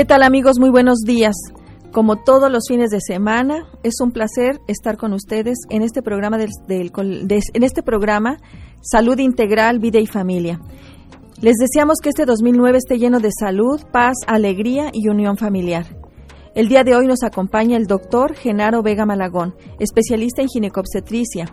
¿Qué tal amigos? Muy buenos días. Como todos los fines de semana, es un placer estar con ustedes en este programa del, en este programa Salud Integral, Vida y Familia. Les deseamos que este 2009 esté lleno de salud, paz, alegría y unión familiar. El día de hoy nos acompaña el doctor Genaro Vega Malagón, especialista en ginecobstetricia.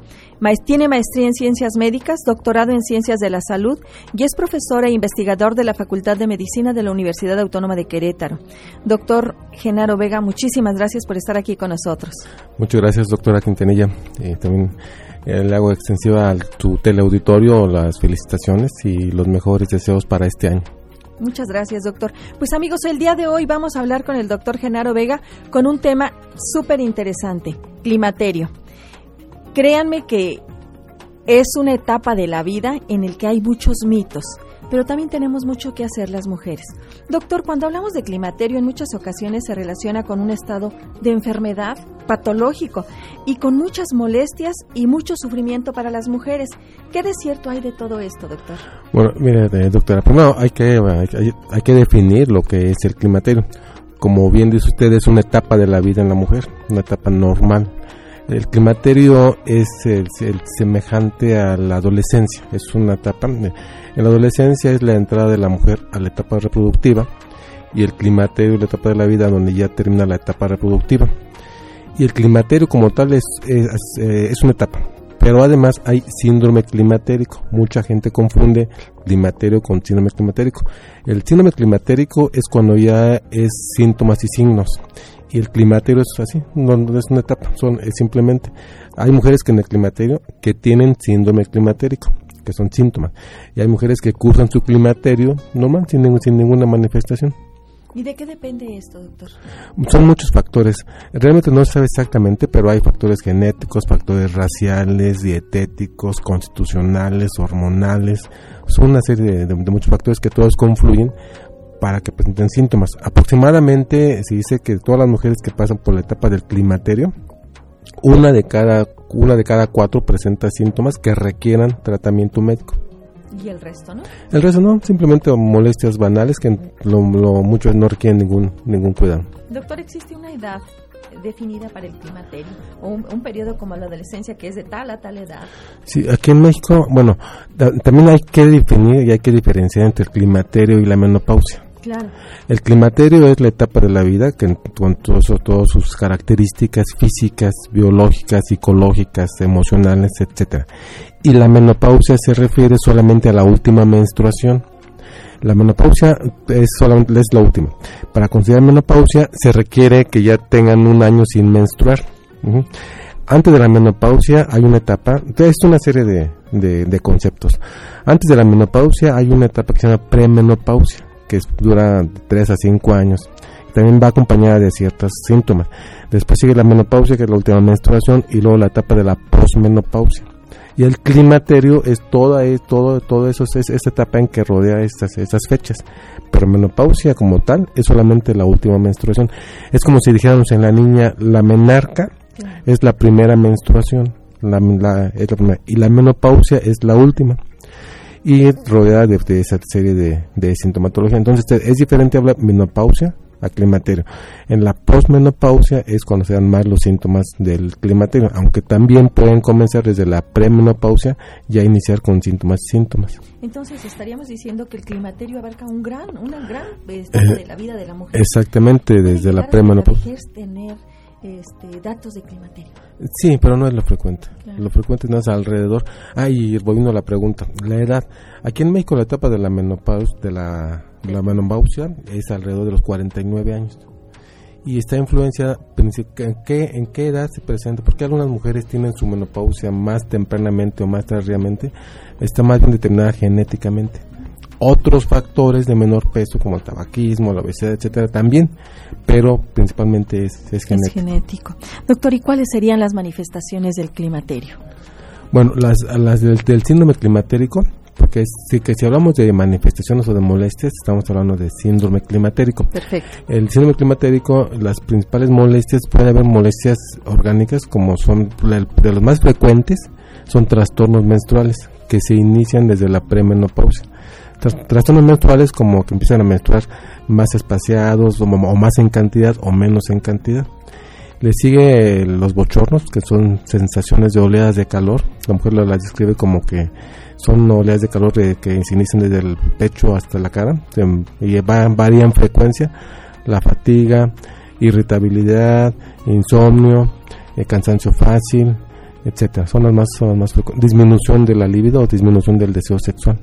Tiene maestría en ciencias médicas, doctorado en ciencias de la salud y es profesor e investigador de la Facultad de Medicina de la Universidad Autónoma de Querétaro. Doctor Genaro Vega, muchísimas gracias por estar aquí con nosotros. Muchas gracias, doctora Quintanilla. Eh, también eh, le hago extensiva a tu teleauditorio las felicitaciones y los mejores deseos para este año. Muchas gracias, doctor. Pues amigos, el día de hoy vamos a hablar con el doctor Genaro Vega con un tema súper interesante, climaterio. Créanme que es una etapa de la vida en el que hay muchos mitos pero también tenemos mucho que hacer las mujeres. Doctor, cuando hablamos de climaterio en muchas ocasiones se relaciona con un estado de enfermedad patológico y con muchas molestias y mucho sufrimiento para las mujeres. ¿Qué de cierto hay de todo esto, doctor? Bueno, mire, eh, doctora, primero hay que, hay, hay que definir lo que es el climaterio. Como bien dice usted, es una etapa de la vida en la mujer, una etapa normal el climaterio es el, semejante a la adolescencia, es una etapa. En la adolescencia es la entrada de la mujer a la etapa reproductiva y el climaterio es la etapa de la vida donde ya termina la etapa reproductiva. Y el climaterio como tal es, es, eh, es una etapa, pero además hay síndrome climatérico. Mucha gente confunde climaterio con síndrome climatérico. El síndrome climatérico es cuando ya es síntomas y signos y el climaterio es así, no, es una etapa, son simplemente hay mujeres que en el climaterio que tienen síndrome climatérico, que son síntomas, y hay mujeres que cursan su climaterio normal sin, sin ninguna manifestación. ¿Y de qué depende esto, doctor? Son muchos factores. Realmente no se sabe exactamente, pero hay factores genéticos, factores raciales, dietéticos, constitucionales, hormonales. Son una serie de muchos factores que todos confluyen para que presenten síntomas. Aproximadamente se dice que todas las mujeres que pasan por la etapa del climaterio, una de cada una de cada cuatro presenta síntomas que requieran tratamiento médico. ¿Y el resto no? El resto no, simplemente molestias banales que lo, muchos no requieren ningún ningún cuidado. Doctor, ¿existe una edad definida para el climaterio o un, periodo como la adolescencia que es de tal a tal edad. Sí, aquí en México, bueno, también hay que definir y hay que diferenciar entre el climaterio y la menopausia. El climaterio es la etapa de la vida que con todas sus características físicas, biológicas, psicológicas, emocionales, etcétera. Y la menopausia se refiere solamente a la última menstruación. La menopausia es solamente es la última. Para considerar menopausia se requiere que ya tengan un año sin menstruar. Antes de la menopausia hay una etapa, es una serie de, de conceptos. Antes de la menopausia hay una etapa que se llama premenopausia que dura 3 a 5 años. También va acompañada de ciertos síntomas. Después sigue la menopausia, que es la última menstruación, y luego la etapa de la posmenopausia. Y el climaterio es toda, es todo, todo eso, es esta etapa en que rodea estas, estas fechas. Pero menopausia como tal es solamente la última menstruación. Es como si dijéramos en la niña, la menarca es la primera menstruación. La, y la menopausia es la última y rodeada de, esa serie de, sintomatología. Entonces es diferente hablar menopausia a climaterio. En la posmenopausia es cuando se dan más los síntomas del climaterio, aunque también pueden comenzar desde la premenopausia y a iniciar con síntomas y síntomas. Entonces estaríamos diciendo que el climaterio abarca un gran, una gran etapa de la vida de la mujer. Exactamente, desde la premenopausia. tener este, datos de climaterio. Sí, pero no es lo frecuente. Lo frecuente no es alrededor. Ah, y volviendo a la pregunta, la edad. Aquí en México la etapa de la menopausia, de la, menopausia es alrededor de los 49 años. Y está influenciada en qué, en qué edad se presenta, porque algunas mujeres tienen su menopausia más tempranamente o más tardíamente, está más bien determinada genéticamente otros factores de menor peso como el tabaquismo, la obesidad, etcétera, también, pero principalmente es, es genético. Doctor, ¿y cuáles serían las manifestaciones del climaterio? Bueno, las, las del, síndrome climatérico, porque si, que si hablamos de manifestaciones o de molestias, estamos hablando de síndrome climatérico. Perfecto. El síndrome climatérico, las principales molestias, puede haber molestias orgánicas, como son de los más frecuentes, son trastornos menstruales, que se inician desde la premenopausia trastornos menstruales como que empiezan a menstruar más espaciados o, más en cantidad o menos en cantidad. Le sigue los bochornos, que son sensaciones de oleadas de calor. La mujer las describe como que son oleadas de calor que se inician desde el pecho hasta la cara y varían frecuencia. La fatiga, irritabilidad, insomnio, eh, cansancio fácil, etcétera. Son las más, son más frecuentes. Disminución de la libido o disminución del deseo sexual.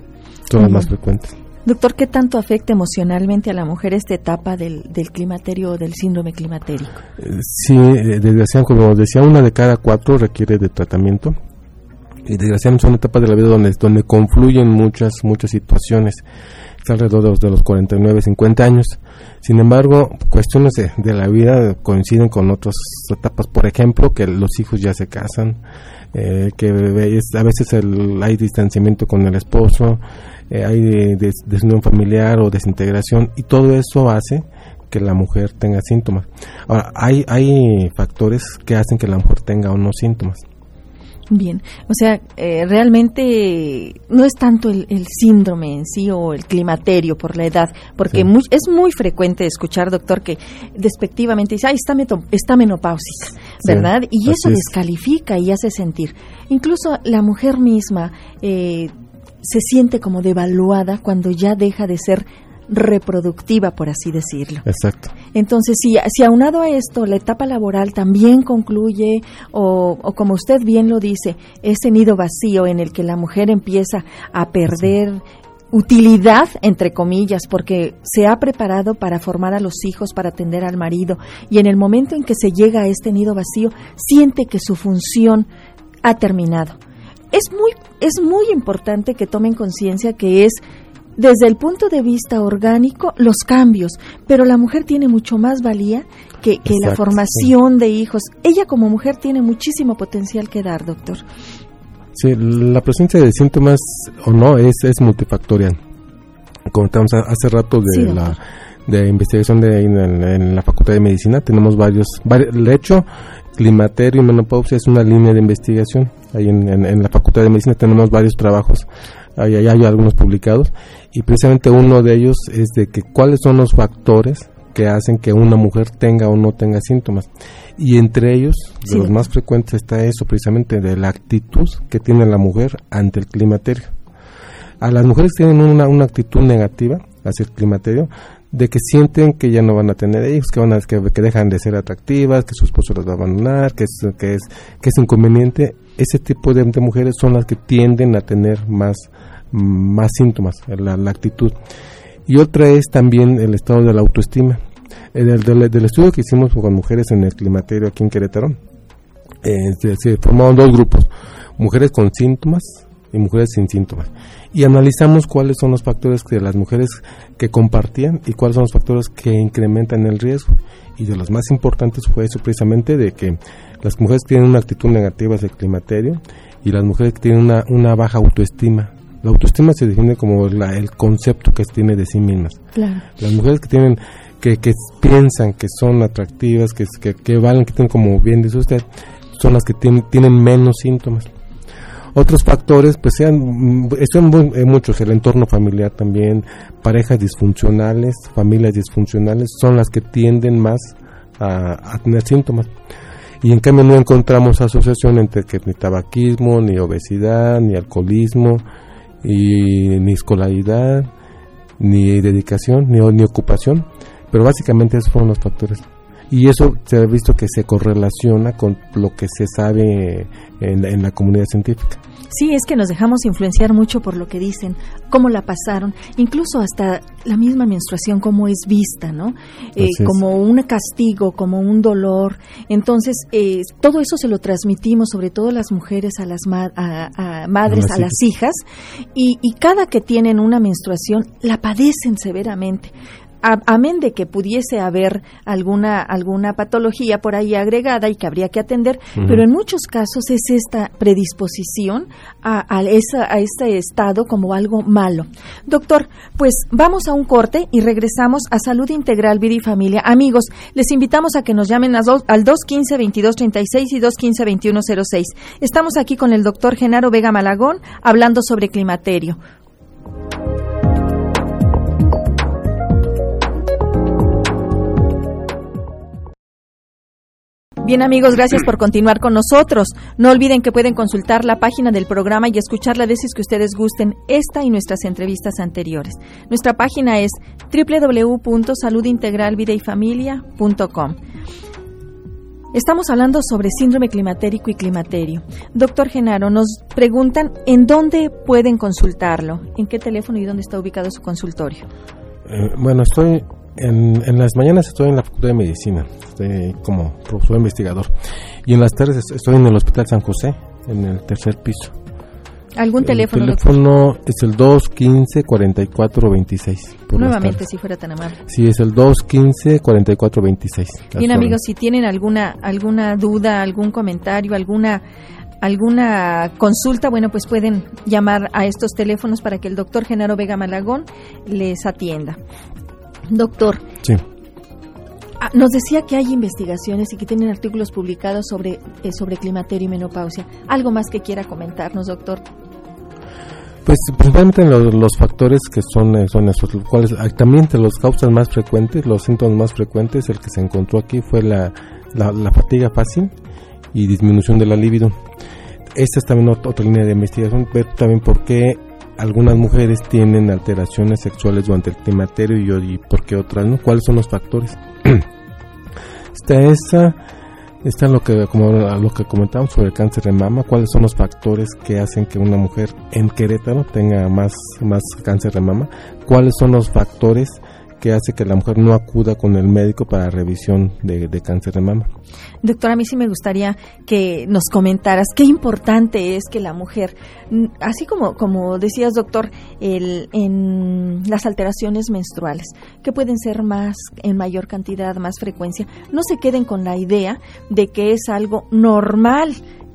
Las más frecuentes. Doctor, ¿qué tanto afecta emocionalmente a la mujer esta etapa del, del climaterio o del síndrome climatérico? Eh, sí, eh, desgraciadamente, como decía, una de cada cuatro requiere de tratamiento. Y desgraciadamente son etapas de la vida donde, donde confluyen muchas, muchas situaciones. Está alrededor de los 49, 50 años. Sin embargo, cuestiones de, la vida coinciden con otras etapas. Por ejemplo, que los hijos ya se casan, eh, que a veces hay distanciamiento con el esposo, eh, hay desunión familiar o desintegración y todo eso hace que la mujer tenga síntomas. Ahora, hay, hay factores que hacen que la mujer tenga o no síntomas. Bien, o sea, eh, realmente no es tanto el, síndrome en sí o el climaterio por la edad, porque es muy frecuente escuchar, doctor, que despectivamente dice, ay, está, está menopáusica, ¿verdad? y eso descalifica y hace sentir. Incluso la mujer misma eh, se siente como devaluada cuando ya deja de ser reproductiva, por así decirlo. Exacto. Entonces, si, si aunado a esto la etapa laboral también concluye, o, o, como usted bien lo dice, ese nido vacío en el que la mujer empieza a perder utilidad, entre comillas, porque se ha preparado para formar a los hijos, para atender al marido, y en el momento en que se llega a este nido vacío, siente que su función ha terminado. Es muy, es muy importante que tomen conciencia que es desde el punto de vista orgánico los cambios, pero la mujer tiene mucho más valía que, la formación de hijos. Ella como mujer tiene muchísimo potencial que dar, doctor. Sí, la presencia de síntomas o no es, es multifactorial. Comentamos hace rato de la de investigación de, en, la Facultad de Medicina, tenemos varios, de hecho, climaterio y menopausia es una línea de investigación. Ahí en, en la Facultad de Medicina tenemos varios trabajos hay, hay, algunos publicados, y precisamente uno de ellos es de que cuáles son los factores que hacen que una mujer tenga o no tenga síntomas. Y entre ellos, de los más frecuentes está eso, precisamente de la actitud que tiene la mujer ante el climaterio. A las mujeres tienen una, una actitud negativa hacia el climaterio, de que sienten que ya no van a tener hijos, que van a, que, dejan de ser atractivas, que su esposo las va a abandonar, que es, que es, que es inconveniente. Ese tipo de, mujeres son las que tienden a tener más más síntomas, la, actitud. Y otra es también el estado de la autoestima. Del, del, estudio que hicimos con mujeres en el climaterio aquí en Querétaro, eh, se, formaron dos grupos, mujeres con síntomas y mujeres sin síntomas. Y analizamos cuáles son los factores de las mujeres que compartían y cuáles son los factores que incrementan el riesgo. Y de los más importantes fue eso precisamente de que las mujeres que tienen una actitud negativa hacia el climaterio y las mujeres que tienen una, una baja autoestima la autoestima se define como el concepto que tiene de sí mismas. Las mujeres que tienen que, que piensan que son atractivas, que, que, valen, que tienen como bien dice usted, son las que tienen, tienen menos síntomas. Otros factores, pues sean, son eh, muchos, el entorno familiar también, parejas disfuncionales, familias disfuncionales, son las que tienden más a, tener síntomas y en cambio no encontramos asociación entre que ni tabaquismo, ni obesidad, ni alcoholismo, y ni escolaridad, ni dedicación, ni, ni ocupación, pero básicamente esos fueron los factores. Y eso se ha visto que se correlaciona con lo que se sabe en la comunidad científica. Sí, es que nos dejamos influenciar mucho por lo que dicen, cómo la pasaron, incluso hasta la misma menstruación, cómo es vista, ¿no? Eh, como un castigo, como un dolor. Entonces, eh, todo eso se lo transmitimos, sobre todo las mujeres, a las madres, a las hijas, y, y cada que tienen una menstruación la padecen severamente amén de que pudiese haber alguna, alguna patología por ahí agregada y que habría que atender, pero en muchos casos es esta predisposición a, a, esa, a este estado como algo malo. Doctor, pues vamos a un corte y regresamos a Salud Integral, Vida y Familia. Amigos, les invitamos a que nos llamen al 215-2236 y 215-2106. Estamos aquí con el doctor Genaro Vega Malagón hablando sobre climaterio. Bien amigos, gracias por continuar con nosotros. No olviden que pueden consultar la página del programa y escuchar las veces que ustedes gusten esta y nuestras entrevistas anteriores. Nuestra página es www.saludintegralvideyfamilia.com. Estamos hablando sobre síndrome climatérico y climaterio. Doctor Genaro, nos preguntan en dónde pueden consultarlo, en qué teléfono y dónde está ubicado su consultorio. Eh, bueno, estoy en, en, las mañanas estoy en la Facultad de Medicina, estoy como profesor investigador. Y en las tardes estoy en el Hospital San José, en el tercer piso. ¿Algún teléfono? El teléfono es el 215-4426. Nuevamente, si fuera tan amable. Sí, es el 215-4426. Bien, amigos, si tienen alguna, alguna duda, algún comentario, alguna alguna consulta, bueno, pues pueden llamar a estos teléfonos para que el doctor Genaro Vega Malagón les atienda. Doctor. Sí. Ah, nos decía que hay investigaciones y que tienen artículos publicados sobre, eh, sobre climaterio y menopausia. ¿Algo más que quiera comentarnos, doctor? Pues principalmente los, factores que son, eh, son esos, cuales ah, también de los causas más frecuentes, los síntomas más frecuentes, el que se encontró aquí fue la, la, fatiga fácil y disminución de la libido. Esta es también otra, otra línea de investigación, pero también por qué algunas mujeres tienen alteraciones sexuales durante el climaterio y, y por qué otras no. ¿Cuáles son los factores? está esa, está lo que como lo que comentamos sobre el cáncer de mama. ¿Cuáles son los factores que hacen que una mujer en Querétaro tenga más más cáncer de mama? ¿Cuáles son los factores que hace que la mujer no acuda con el médico para revisión de, cáncer de mama. Doctora, a mí sí me gustaría que nos comentaras qué importante es que la mujer, así como, como decías, doctor, el, en las alteraciones menstruales, que pueden ser más, en mayor cantidad, más frecuencia, no se queden con la idea de que es algo normal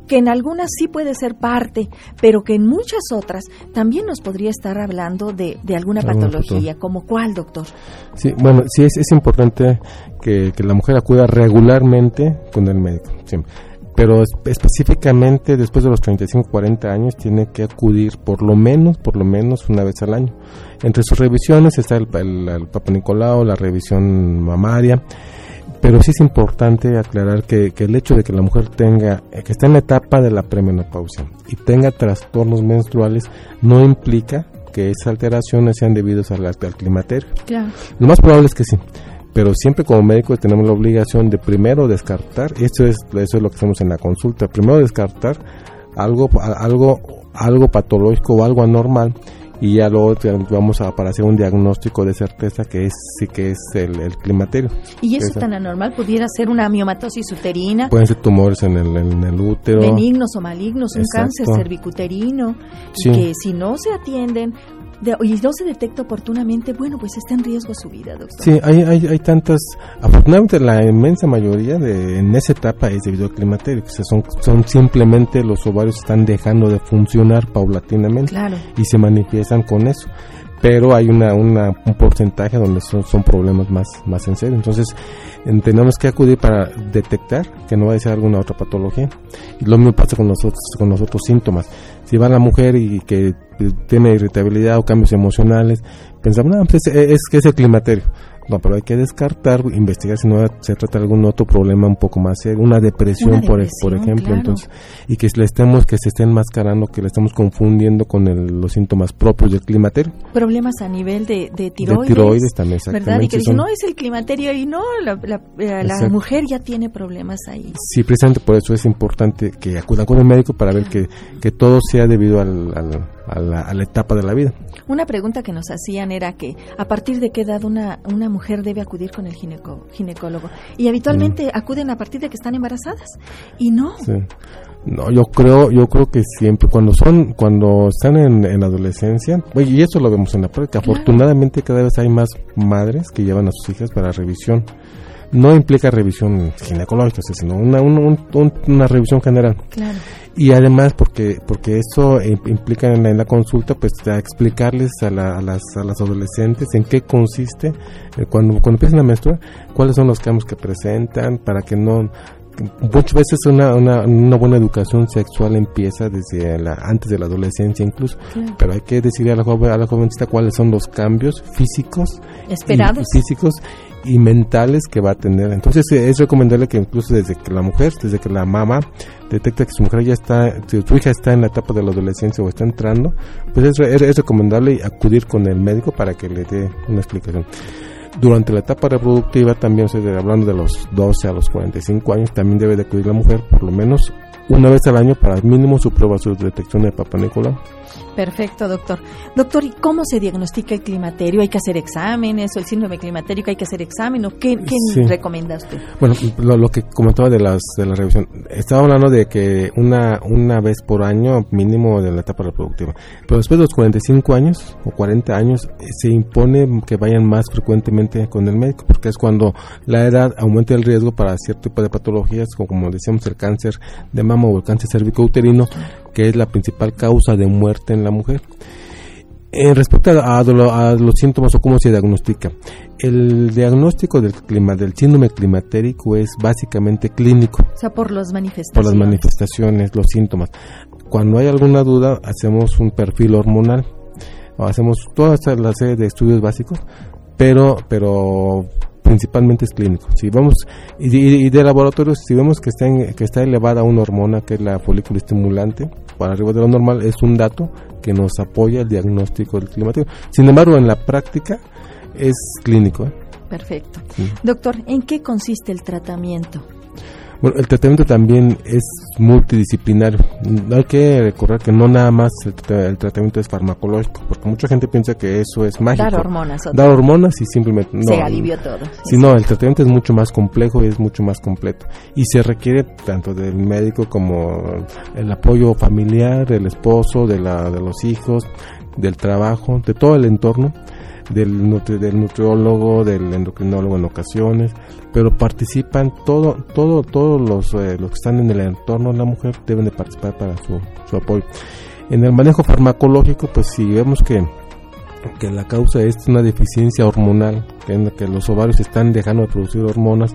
que en algunas sí puede ser parte, pero que en muchas otras también nos podría estar hablando de, alguna patología, como cuál, doctor. Sí, bueno, sí es, es importante que, la mujer acuda regularmente con el médico, pero específicamente después de los 35, 40 años tiene que acudir por lo menos, por lo menos una vez al año. Entre sus revisiones está el, el, el Papa Nicolau, la revisión mamaria, pero sí es importante aclarar que, el hecho de que la mujer tenga, eh, que esté en la etapa de la premenopausia y tenga trastornos menstruales no implica que esas alteraciones sean debidas al, al climaterio. Lo más probable es que sí, pero siempre como médicos tenemos la obligación de primero descartar, eso es, eso es lo que hacemos en la consulta, primero descartar algo, algo, algo patológico o algo anormal y ya luego vamos a para hacer un diagnóstico de certeza que es sí que es el, climaterio. ¿Y eso tan anormal pudiera ser una miomatosis uterina? Pueden ser tumores en el, en el útero. Benignos o malignos, un cáncer cervicuterino, que si no se atienden y no se detecta oportunamente, bueno, pues está en riesgo su vida, doctor. Sí, hay, hay, hay tantas, afortunadamente la inmensa mayoría de, en esa etapa es debido al climaterio, que son, son simplemente los ovarios están dejando de funcionar paulatinamente y se manifiestan con eso pero hay una, una, un porcentaje donde son, son problemas más, más en serio. Entonces, tenemos que acudir para detectar que no va a ser alguna otra patología. Y lo mismo pasa con los otros, con los otros síntomas. Si va la mujer y que tiene irritabilidad o cambios emocionales, pensamos, no, pues es, que es el climaterio. No, pero hay que descartar, investigar si no se trata de algún otro problema un poco más serio, una depresión, por, por ejemplo, entonces, y que le estemos, que se estén enmascarando, que le estemos confundiendo con los síntomas propios del climaterio. Problemas a nivel de, de tiroides. De tiroides también, exactamente. ¿Verdad? Y que dicen, no es el climaterio y no, la, la, mujer ya tiene problemas ahí. Sí, precisamente por eso es importante que acudan con el médico para ver que, que todo sea debido al, a, la, a la etapa de la vida. Una pregunta que nos hacían era que a partir de qué edad una, una mujer debe acudir con el ginecólogo. Y habitualmente mm. acuden a partir de que están embarazadas. Y no. No, yo creo, yo creo que siempre cuando son, cuando están en, en adolescencia, y eso lo vemos en la práctica, afortunadamente cada vez hay más madres que llevan a sus hijas para revisión no implica revisión ginecológica, sino una, una revisión general. Y además, porque porque eso implica en la, consulta, pues a explicarles a, a, las, a las adolescentes en qué consiste, eh, cuando, cuando empiezan a menstruar, cuáles son los cambios que presentan, para que no muchas veces una, una, una, buena educación sexual empieza desde la, antes de la adolescencia incluso, pero hay que decirle a la, joven, a la jovencita cuáles son los cambios físicos esperados. físicos y mentales que va a tener. Entonces es recomendable que incluso desde que la mujer, desde que la mamá detecta que su mujer ya está, su hija está en la etapa de la adolescencia o está entrando, pues es, es recomendable acudir con el médico para que le dé una explicación. Durante la etapa reproductiva, también hablando de los 12 a los 45 años, también debe de acudir la mujer por lo menos una vez al año para mínimo su prueba su detección de Papa Perfecto, doctor. Doctor, ¿y cómo se diagnostica el climaterio? ¿Hay que hacer exámenes o el síndrome climatérico hay que hacer examen o qué, recomienda usted? Bueno, lo, que comentaba de las de la revisión, estaba hablando de que una una vez por año mínimo de la etapa reproductiva, pero después de los 45 años o 40 años eh, se impone que vayan más frecuentemente con el médico porque es cuando la edad aumenta el riesgo para cierto tipo de patologías como, como decíamos el cáncer de mama o el cáncer cervicouterino que es la principal causa de muerte en la mujer. En respecto a, los síntomas o cómo se diagnostica, el diagnóstico del clima, del síndrome climatérico es básicamente clínico. O sea, por las manifestaciones. Por las manifestaciones, los síntomas. Cuando hay alguna duda, hacemos un perfil hormonal, o hacemos toda la serie de estudios básicos, pero, pero principalmente es clínico. Si vamos y, de laboratorio, si vemos que está que está elevada una hormona que es la folículo estimulante, para arriba de lo normal es un dato que nos apoya el diagnóstico del climático. Sin embargo, en la práctica es clínico. ¿eh? Perfecto. Doctor, ¿en qué consiste el tratamiento? Bueno, el tratamiento también es multidisciplinario. Hay que recordar que no nada más el, tratamiento es farmacológico, porque mucha gente piensa que eso es mágico. Dar hormonas. Dar hormonas y simplemente... No, se alivió todo. Sí, no, el tratamiento es mucho más complejo y es mucho más completo. Y se requiere tanto del médico como el apoyo familiar, del esposo, de, la, de los hijos, del trabajo, de todo el entorno del, del nutriólogo, del endocrinólogo en ocasiones, pero participan todo, todo, todos los, eh, los que están en el entorno de la mujer deben de participar para su, su apoyo. En el manejo farmacológico, pues si vemos que que la causa es una deficiencia hormonal, que, que los ovarios están dejando de producir hormonas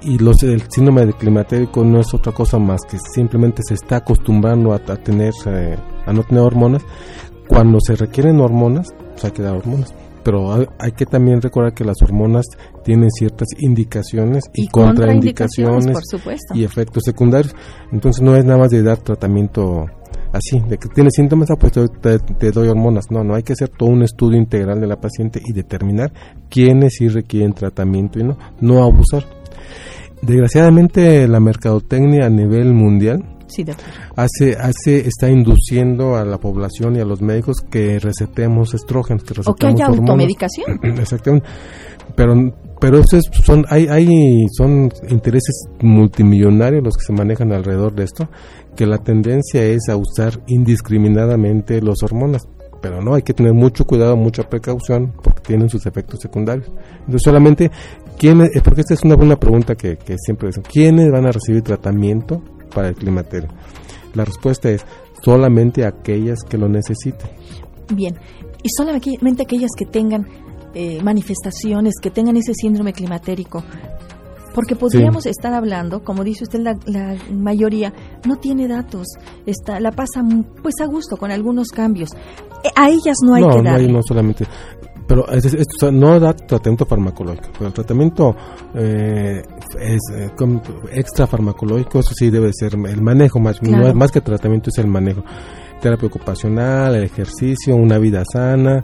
y los, el síndrome de climatérico no es otra cosa más que simplemente se está acostumbrando a, tener eh, a no tener hormonas. Cuando se requieren hormonas, pues hay que hormonas pero hay, que también recordar que las hormonas tienen ciertas indicaciones y, contraindicaciones y efectos secundarios. Entonces no es nada más de dar tratamiento así, de que tiene síntomas, ah, pues te, doy hormonas. No, no, hay que hacer todo un estudio integral de la paciente y determinar quiénes sí requieren tratamiento y no, no abusar. Desgraciadamente la mercadotecnia a nivel mundial hace, hace, está induciendo a la población y a los médicos que recetemos estrógenos, que recetemos o que haya automedicación. Exactamente. Pero, pero esos son, hay, hay, son intereses multimillonarios los que se manejan alrededor de esto, que la tendencia es a usar indiscriminadamente los hormonas pero no, hay que tener mucho cuidado, mucha precaución, porque tienen sus efectos secundarios. Entonces, solamente, ¿quiénes, porque esta es una buena pregunta que, que siempre dicen, ¿quiénes van a recibir tratamiento para el climaterio? La respuesta es solamente aquellas que lo necesiten. Bien, y solamente aquellas que tengan eh, manifestaciones, que tengan ese síndrome climatérico. Porque podríamos estar hablando, como dice usted, la, mayoría no tiene datos, está, la pasa pues a gusto con algunos cambios. Eh, a ellas no hay que dar. No, no solamente pero no da tratamiento farmacológico. Pero el tratamiento eh, es, eh, extra farmacológico, eso sí debe ser el manejo, más, más que tratamiento es el manejo. Terapia ocupacional, el ejercicio, una vida sana,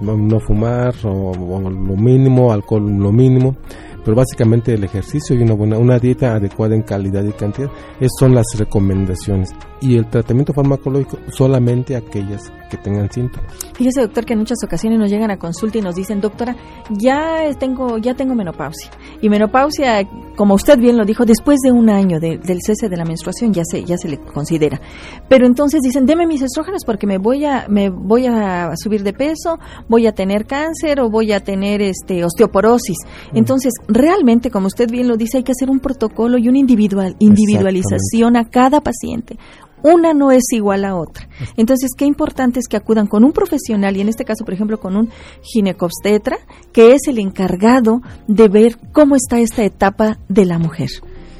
no, fumar o, lo mínimo, alcohol lo mínimo pero básicamente el ejercicio y una buena una dieta adecuada en calidad y cantidad esas son las recomendaciones y el tratamiento farmacológico solamente aquellas que tengan síntomas. Fíjese, doctor, que en muchas ocasiones nos llegan a consulta y nos dicen, doctora, ya tengo, ya tengo menopausia. Y menopausia, como usted bien lo dijo, después de un año del cese de la menstruación ya se, ya se le considera. Pero entonces dicen, deme mis estrógenos porque me voy a, me voy a subir de peso, voy a tener cáncer o voy a tener este osteoporosis. Mm. Entonces, realmente, como usted bien lo dice, hay que hacer un protocolo y una individual, individualización a cada paciente una no es igual a otra. Entonces, qué importante es que acudan con un profesional y en este caso, por ejemplo, con un ginecobstetra, que es el encargado de ver cómo está esta etapa de la mujer.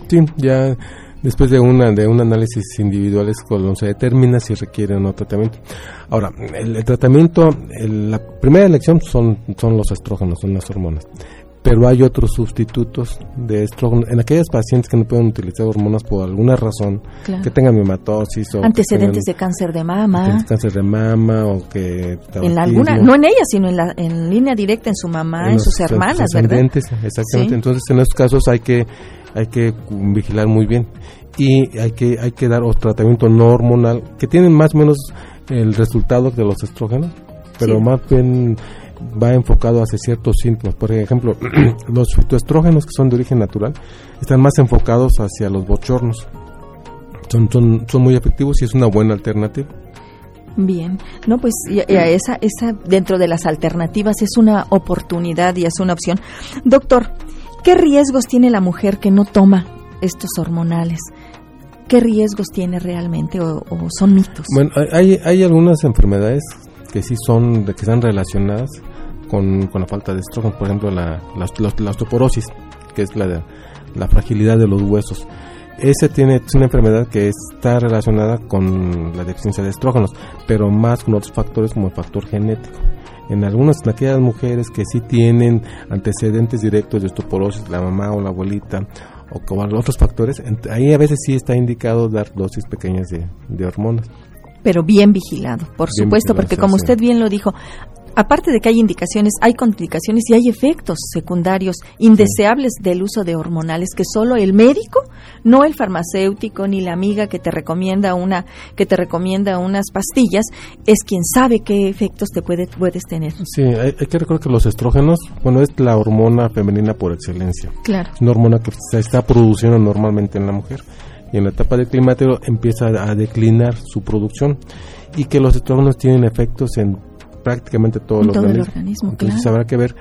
Sí, ya después de una de un análisis individual es cuando se determina si requiere o no tratamiento. Ahora, el, tratamiento, la primera elección son son los estrógenos, son las hormonas pero hay otros sustitutos de estrógeno. En aquellas pacientes que no pueden utilizar hormonas por alguna razón, que tengan hematosis o antecedentes de cáncer de mama, cáncer de mama o que en alguna, no en ella, sino en, la, en línea directa en su mamá, en, sus hermanas, ¿verdad? Exactamente. Entonces, en estos casos hay que hay que vigilar muy bien. Y hay que hay que dar otro tratamiento no hormonal que tienen más o menos el resultado de los estrógenos, pero más bien va enfocado hacia ciertos síntomas. Por ejemplo, los fitoestrógenos que son de origen natural están más enfocados hacia los bochornos. Son, son, son muy efectivos y es una buena alternativa. Bien, no, pues esa, esa dentro de las alternativas es una oportunidad y es una opción. Doctor, ¿qué riesgos tiene la mujer que no toma estos hormonales? ¿Qué riesgos tiene realmente o, son mitos? Bueno, hay, hay algunas enfermedades que sí son, que están relacionadas con, con la falta de estrógeno, por ejemplo la, osteoporosis, que es la, la fragilidad de los huesos. Ese tiene, es una enfermedad que está relacionada con la deficiencia de estrógenos, pero más con otros factores como el factor genético. En algunas, aquellas mujeres que sí tienen antecedentes directos de osteoporosis, la mamá o la abuelita, o con otros factores, ahí a veces sí está indicado dar dosis pequeñas de, de hormonas pero bien vigilado, por supuesto, porque como usted bien lo dijo, aparte de que hay indicaciones, hay complicaciones y hay efectos secundarios indeseables del uso de hormonales que solo el médico, no el farmacéutico ni la amiga que te recomienda una que te recomienda unas pastillas es quien sabe qué efectos te puede, puedes tener. Sí, hay, que recordar que los estrógenos, bueno, es la hormona femenina por excelencia. Claro. Es una hormona que se está produciendo normalmente en la mujer y en la etapa de climático empieza a declinar su producción y que los estrógenos tienen efectos en prácticamente todo, el organismo. Entonces habrá que ver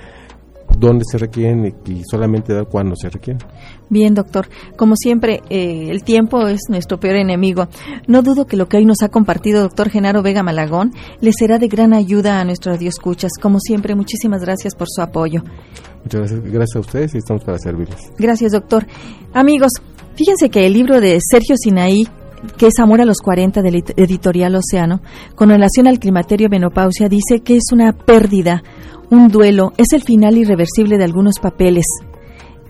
dónde se requieren y, solamente dar cuándo se requieren. Bien, doctor. Como siempre, eh, el tiempo es nuestro peor enemigo. No dudo que lo que hoy nos ha compartido doctor Genaro Vega Malagón le será de gran ayuda a nuestros escuchas. Como siempre, muchísimas gracias por su apoyo. Muchas gracias, gracias a ustedes y estamos para servirles. Gracias, doctor. Amigos, Fíjense que el libro de Sergio Sinaí, que es Amor a los 40 del editorial Océano, con relación al climaterio menopausia, dice que es una pérdida, un duelo, es el final irreversible de algunos papeles.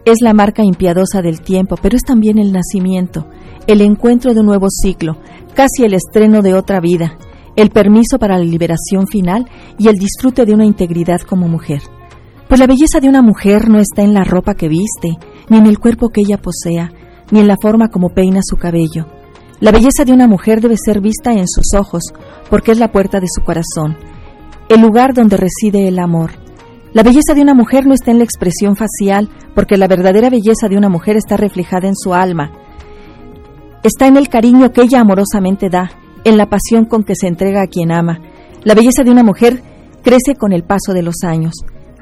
Es la marca impiadosa del tiempo, pero es también el nacimiento, el encuentro de un nuevo ciclo, casi el estreno de otra vida, el permiso para la liberación final y el disfrute de una integridad como mujer. Pues la belleza de una mujer no está en la ropa que viste, ni en el cuerpo que ella posea, ni en la forma como peina su cabello. La belleza de una mujer debe ser vista en sus ojos, porque es la puerta de su corazón, el lugar donde reside el amor. La belleza de una mujer no está en la expresión facial, porque la verdadera belleza de una mujer está reflejada en su alma. Está en el cariño que ella amorosamente da, en la pasión con que se entrega a quien ama. La belleza de una mujer crece con el paso de los años.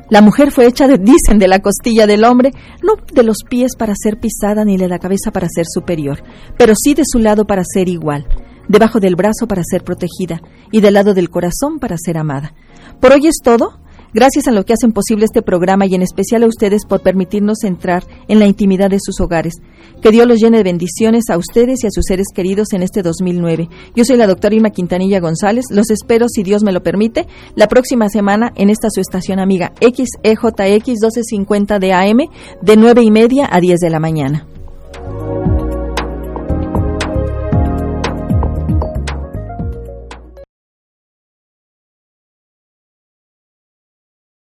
La mujer fue hecha, de, dicen, de la costilla del hombre, no de los pies para ser pisada ni de la cabeza para ser superior, pero sí de su lado para ser igual, debajo del brazo para ser protegida y del lado del corazón para ser amada. Por hoy es todo. Gracias a lo que hacen posible este programa y en especial a ustedes por permitirnos entrar en la intimidad de sus hogares. Que Dios los llene de bendiciones a ustedes y a sus seres queridos en este 2009. Yo soy la doctora Irma Quintanilla González. Los espero, si Dios me lo permite, la próxima semana en esta su estación amiga XEJX 1250 de AM de nueve y media a 10 de la mañana.